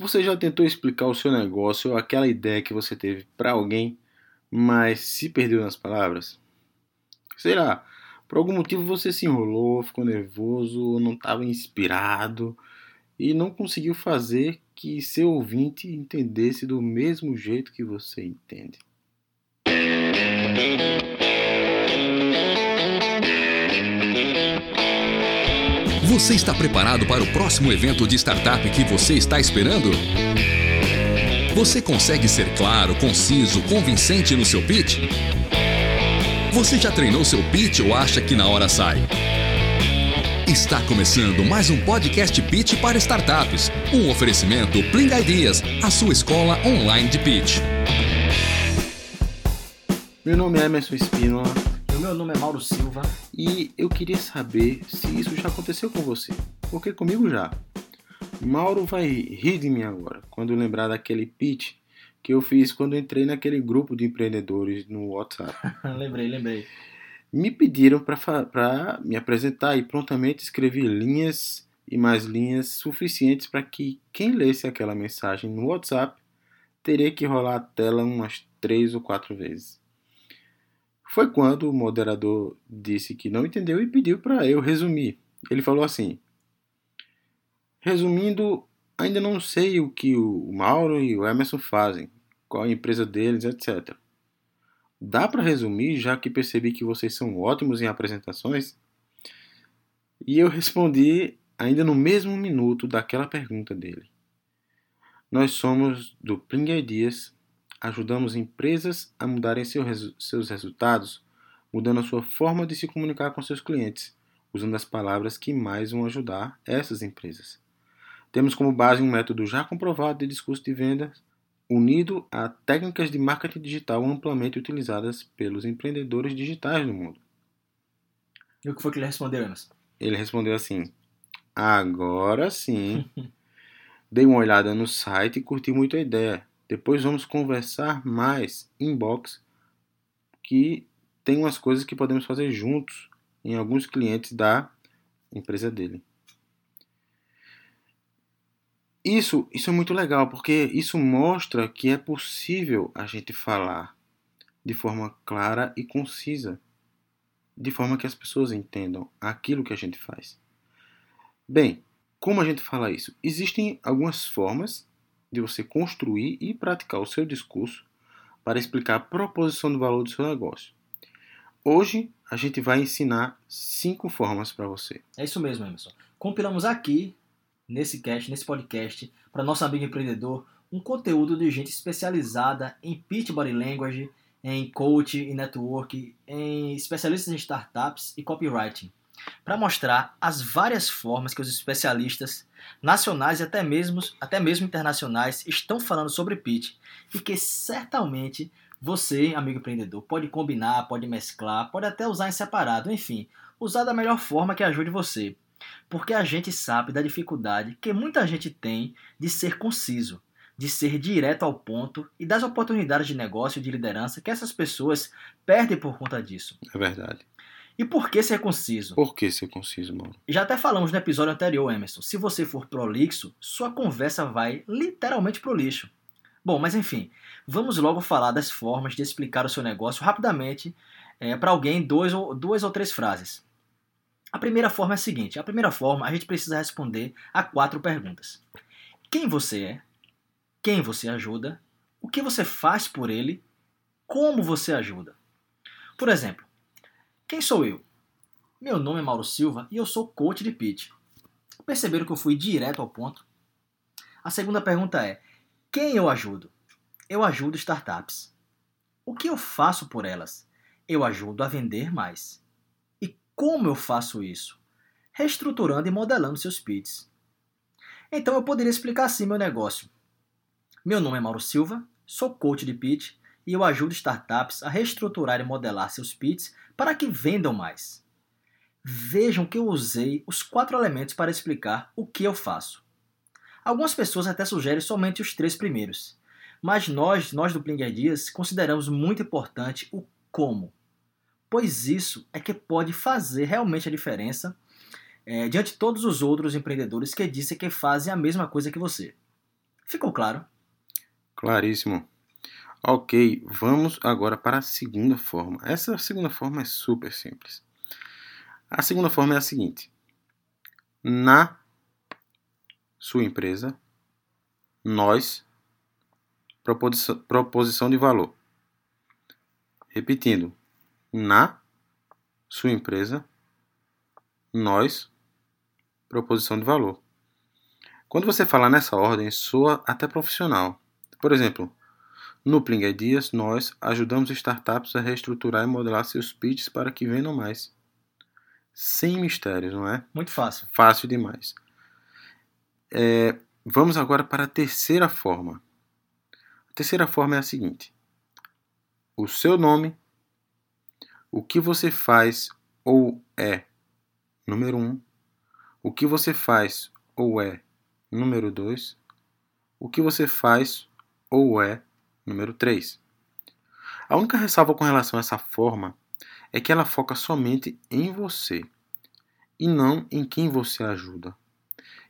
Você já tentou explicar o seu negócio ou aquela ideia que você teve para alguém, mas se perdeu nas palavras? Sei lá, por algum motivo você se enrolou, ficou nervoso, não estava inspirado e não conseguiu fazer que seu ouvinte entendesse do mesmo jeito que você entende. Você está preparado para o próximo evento de startup que você está esperando? Você consegue ser claro, conciso, convincente no seu pitch? Você já treinou seu pitch ou acha que na hora sai? Está começando mais um podcast Pitch para startups. Um oferecimento Pling Ideas, a sua escola online de pitch. Meu nome é Emerson Espínola meu nome é Mauro Silva. E eu queria saber se isso já aconteceu com você. Porque comigo já. Mauro vai rir de mim agora quando lembrar daquele pitch que eu fiz quando entrei naquele grupo de empreendedores no WhatsApp. lembrei, lembrei. Me pediram para me apresentar e prontamente escrevi linhas e mais linhas suficientes para que quem lesse aquela mensagem no WhatsApp teria que rolar a tela umas três ou quatro vezes. Foi quando o moderador disse que não entendeu e pediu para eu resumir. Ele falou assim: Resumindo, ainda não sei o que o Mauro e o Emerson fazem, qual a empresa deles, etc. Dá para resumir, já que percebi que vocês são ótimos em apresentações? E eu respondi ainda no mesmo minuto daquela pergunta dele. Nós somos do Pling Ideas ajudamos empresas a mudarem seus resultados, mudando a sua forma de se comunicar com seus clientes, usando as palavras que mais vão ajudar essas empresas. Temos como base um método já comprovado de discurso de venda, unido a técnicas de marketing digital amplamente utilizadas pelos empreendedores digitais do mundo. E o que foi que ele respondeu, Emerson? Ele respondeu assim: Agora sim. Dei uma olhada no site e curti muito a ideia. Depois vamos conversar mais inbox que tem umas coisas que podemos fazer juntos em alguns clientes da empresa dele. Isso, isso é muito legal, porque isso mostra que é possível a gente falar de forma clara e concisa, de forma que as pessoas entendam aquilo que a gente faz. Bem, como a gente fala isso? Existem algumas formas de você construir e praticar o seu discurso para explicar a proposição do valor do seu negócio. Hoje a gente vai ensinar cinco formas para você. É isso mesmo, Emerson. Compilamos aqui, nesse cast, nesse podcast, para nosso amigo empreendedor, um conteúdo de gente especializada em pitch body language, em coach e network, em especialistas em startups e copywriting para mostrar as várias formas que os especialistas nacionais e até mesmo, até mesmo internacionais estão falando sobre pitch e que certamente você, amigo empreendedor, pode combinar, pode mesclar, pode até usar em separado, enfim, usar da melhor forma que ajude você. Porque a gente sabe da dificuldade que muita gente tem de ser conciso, de ser direto ao ponto e das oportunidades de negócio e de liderança que essas pessoas perdem por conta disso. É verdade. E por que ser conciso? Por que ser conciso, mano? Já até falamos no episódio anterior, Emerson. Se você for prolixo, sua conversa vai literalmente pro lixo. Bom, mas enfim, vamos logo falar das formas de explicar o seu negócio rapidamente é, para alguém dois ou, duas ou três frases. A primeira forma é a seguinte: a primeira forma a gente precisa responder a quatro perguntas: quem você é, quem você ajuda, o que você faz por ele, como você ajuda. Por exemplo, quem sou eu? Meu nome é Mauro Silva e eu sou coach de pitch. Perceberam que eu fui direto ao ponto? A segunda pergunta é: quem eu ajudo? Eu ajudo startups. O que eu faço por elas? Eu ajudo a vender mais. E como eu faço isso? Reestruturando e modelando seus pitches. Então eu poderia explicar assim meu negócio. Meu nome é Mauro Silva, sou coach de pitch e eu ajudo startups a reestruturar e modelar seus pitches para que vendam mais. Vejam que eu usei os quatro elementos para explicar o que eu faço. Algumas pessoas até sugerem somente os três primeiros, mas nós, nós do Plinger Dias, consideramos muito importante o como, pois isso é que pode fazer realmente a diferença é, diante de todos os outros empreendedores que dizem que fazem a mesma coisa que você. Ficou claro? Claríssimo. Ok, vamos agora para a segunda forma. Essa segunda forma é super simples. A segunda forma é a seguinte: na sua empresa, nós, proposição, de valor. Repetindo, na sua empresa, nós, proposição de valor. Quando você fala nessa ordem, soa até profissional. Por exemplo, no Pling Ideas, nós ajudamos startups a reestruturar e modelar seus pitches para que vendam mais. Sem mistérios, não é? Muito fácil. Fácil demais. É, vamos agora para a terceira forma. A terceira forma é a seguinte: o seu nome, o que você faz ou é, número um, o que você faz ou é, número dois, o que você faz ou é, número três. A única ressalva com relação a essa forma é que ela foca somente em você e não em quem você ajuda,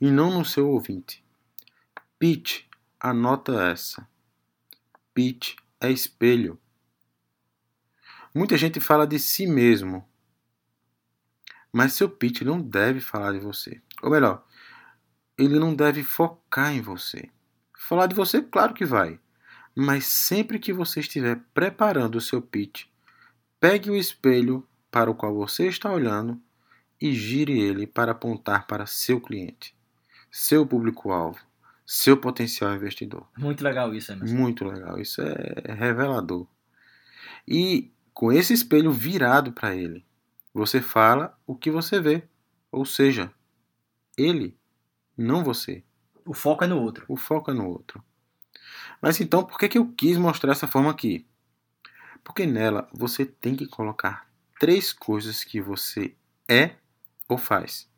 e não no seu ouvinte. Pitch, anota essa. Pitch é espelho. Muita gente fala de si mesmo, mas seu pitch não deve falar de você. Ou melhor, ele não deve focar em você. Falar de você, claro que vai, mas sempre que você estiver preparando o seu pitch, Pegue o espelho para o qual você está olhando e gire ele para apontar para seu cliente, seu público-alvo, seu potencial investidor. Muito legal isso, Emerson. Muito legal, isso é revelador. E com esse espelho virado para ele, você fala o que você vê, ou seja, ele, não você. O foco é no outro. O foco é no outro. Mas então, por que, que eu quis mostrar essa forma aqui? Porque nela você tem que colocar três coisas que você é ou faz.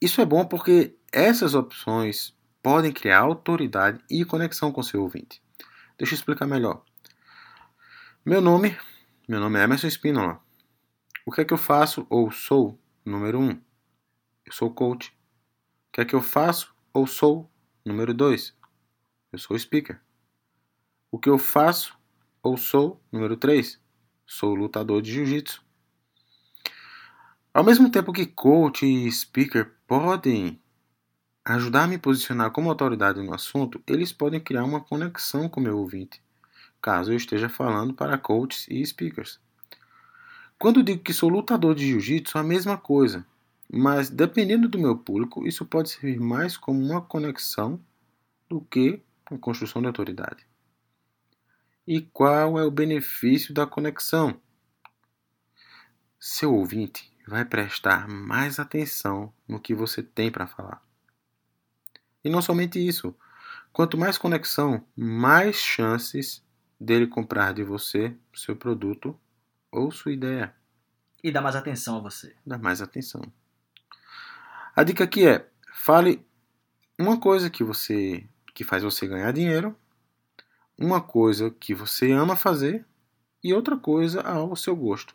Isso é bom porque essas opções podem criar autoridade e conexão com seu ouvinte. Deixa eu explicar melhor. Meu nome, meu nome é Emerson Spinola. O que é que eu faço ou sou? Número 1. Um, eu sou coach. O que é que eu faço ou sou? Número 2. Eu sou speaker. O que eu faço ou sou, número 3, sou lutador de jiu-jitsu. Ao mesmo tempo que coach e speaker podem ajudar a me posicionar como autoridade no assunto, eles podem criar uma conexão com meu ouvinte, caso eu esteja falando para coaches e speakers. Quando digo que sou lutador de jiu-jitsu, é a mesma coisa, mas dependendo do meu público, isso pode servir mais como uma conexão do que uma construção de autoridade. E qual é o benefício da conexão? Seu ouvinte vai prestar mais atenção no que você tem para falar. E não somente isso. Quanto mais conexão, mais chances dele comprar de você seu produto ou sua ideia. E dar mais atenção a você. Dar mais atenção. A dica aqui é: fale uma coisa que você que faz você ganhar dinheiro uma coisa que você ama fazer e outra coisa ao seu gosto.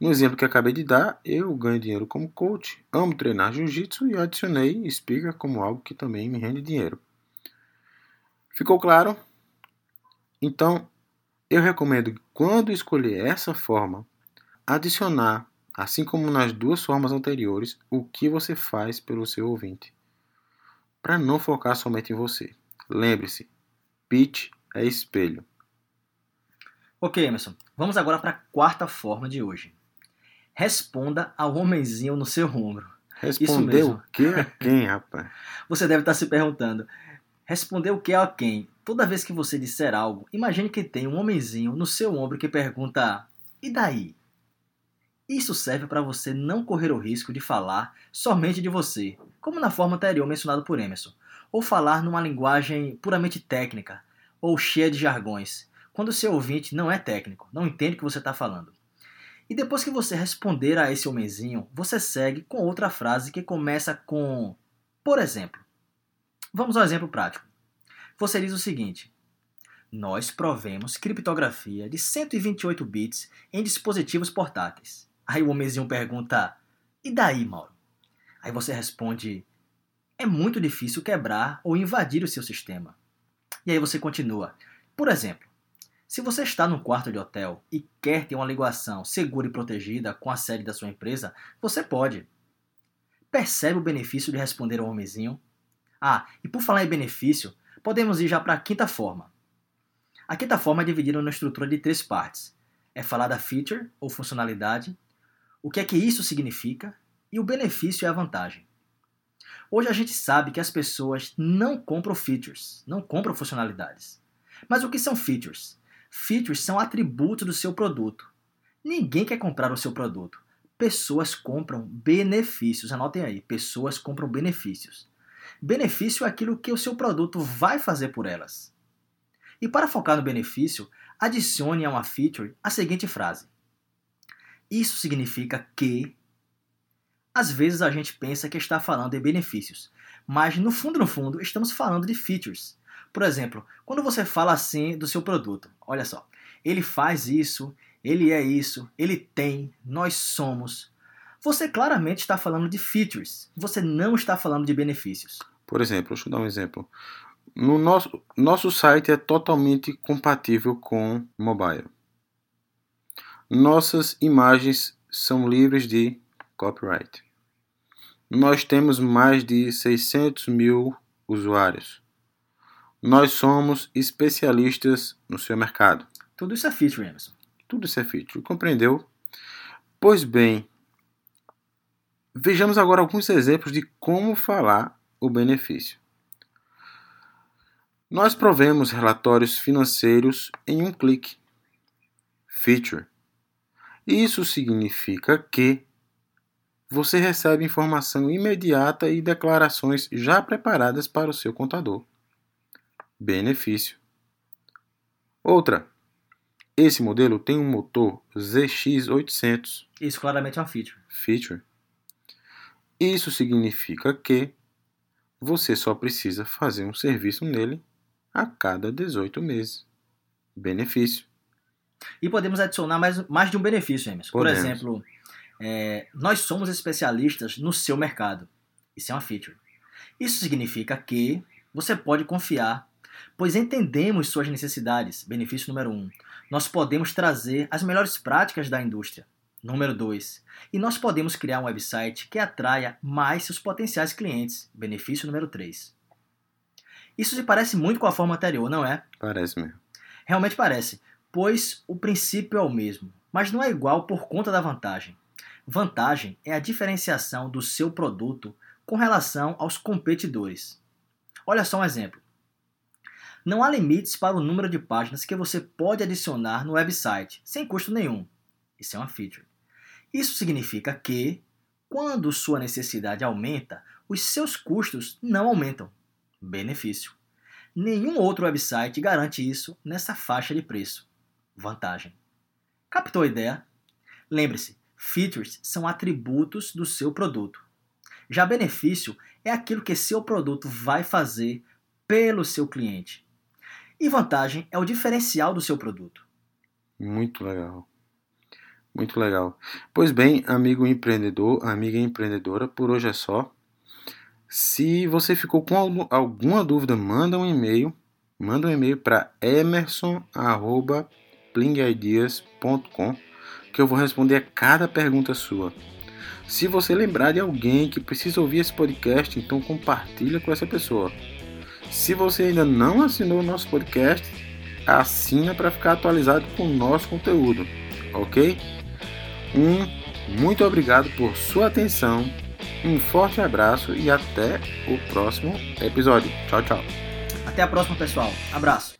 No exemplo que acabei de dar, eu ganho dinheiro como coach, amo treinar jiu-jitsu e adicionei speaker como algo que também me rende dinheiro. Ficou claro? Então, eu recomendo que quando escolher essa forma, adicionar, assim como nas duas formas anteriores, o que você faz pelo seu ouvinte, para não focar somente em você. Lembre-se, pitch é espelho. Ok, Emerson. Vamos agora para a quarta forma de hoje. Responda ao homenzinho no seu ombro. Responder o que a quem, rapaz? Você deve estar se perguntando. Responder o que a quem? Toda vez que você disser algo, imagine que tem um homenzinho no seu ombro que pergunta: E daí? Isso serve para você não correr o risco de falar somente de você, como na forma anterior mencionada por Emerson, ou falar numa linguagem puramente técnica, ou cheia de jargões, quando o seu ouvinte não é técnico, não entende o que você está falando. E depois que você responder a esse homenzinho, você segue com outra frase que começa com por exemplo. Vamos ao exemplo prático. Você diz o seguinte: Nós provemos criptografia de 128 bits em dispositivos portáteis. Aí o homenzinho pergunta: E daí, Mauro? Aí você responde: é muito difícil quebrar ou invadir o seu sistema. E aí você continua. Por exemplo, se você está num quarto de hotel e quer ter uma ligação segura e protegida com a sede da sua empresa, você pode. Percebe o benefício de responder ao homenzinho? Ah, e por falar em benefício, podemos ir já para a quinta forma. A quinta forma é dividida numa estrutura de três partes. É falar da feature ou funcionalidade, o que é que isso significa e o benefício e a vantagem. Hoje a gente sabe que as pessoas não compram features, não compram funcionalidades. Mas o que são features? Features são atributos do seu produto. Ninguém quer comprar o seu produto. Pessoas compram benefícios. Anotem aí, pessoas compram benefícios. Benefício é aquilo que o seu produto vai fazer por elas. E para focar no benefício, adicione a uma feature a seguinte frase: Isso significa que. Às vezes a gente pensa que está falando de benefícios, mas no fundo, no fundo, estamos falando de features. Por exemplo, quando você fala assim do seu produto, olha só, ele faz isso, ele é isso, ele tem, nós somos. Você claramente está falando de features, você não está falando de benefícios. Por exemplo, deixa eu dar um exemplo. No nosso, nosso site é totalmente compatível com mobile. Nossas imagens são livres de copyright. Nós temos mais de 600 mil usuários. Nós somos especialistas no seu mercado. Tudo isso é feature, Emerson. Tudo isso é feature, compreendeu? Pois bem, vejamos agora alguns exemplos de como falar o benefício. Nós provemos relatórios financeiros em um clique. Feature. Isso significa que você recebe informação imediata e declarações já preparadas para o seu contador benefício. Outra, esse modelo tem um motor ZX800. Isso claramente é uma feature. Feature. Isso significa que você só precisa fazer um serviço nele a cada 18 meses. Benefício. E podemos adicionar mais, mais de um benefício, Emerson. Por exemplo, é, nós somos especialistas no seu mercado. Isso é uma feature. Isso significa que você pode confiar pois entendemos suas necessidades. Benefício número 1. Um, nós podemos trazer as melhores práticas da indústria. Número 2. E nós podemos criar um website que atraia mais seus potenciais clientes. Benefício número 3. Isso se parece muito com a forma anterior, não é? Parece mesmo. Realmente parece, pois o princípio é o mesmo, mas não é igual por conta da vantagem. Vantagem é a diferenciação do seu produto com relação aos competidores. Olha só um exemplo. Não há limites para o número de páginas que você pode adicionar no website, sem custo nenhum. Isso é uma feature. Isso significa que, quando sua necessidade aumenta, os seus custos não aumentam. Benefício. Nenhum outro website garante isso nessa faixa de preço. Vantagem. Captou a ideia? Lembre-se, features são atributos do seu produto. Já benefício é aquilo que seu produto vai fazer pelo seu cliente. E vantagem é o diferencial do seu produto. Muito legal. Muito legal. Pois bem, amigo empreendedor, amiga empreendedora, por hoje é só. Se você ficou com alguma dúvida, manda um e-mail. Manda um e-mail para emerson@plingideas.com que eu vou responder a cada pergunta sua. Se você lembrar de alguém que precisa ouvir esse podcast, então compartilha com essa pessoa. Se você ainda não assinou o nosso podcast, assina para ficar atualizado com o nosso conteúdo, ok? Um muito obrigado por sua atenção, um forte abraço e até o próximo episódio. Tchau, tchau. Até a próxima, pessoal. Abraço.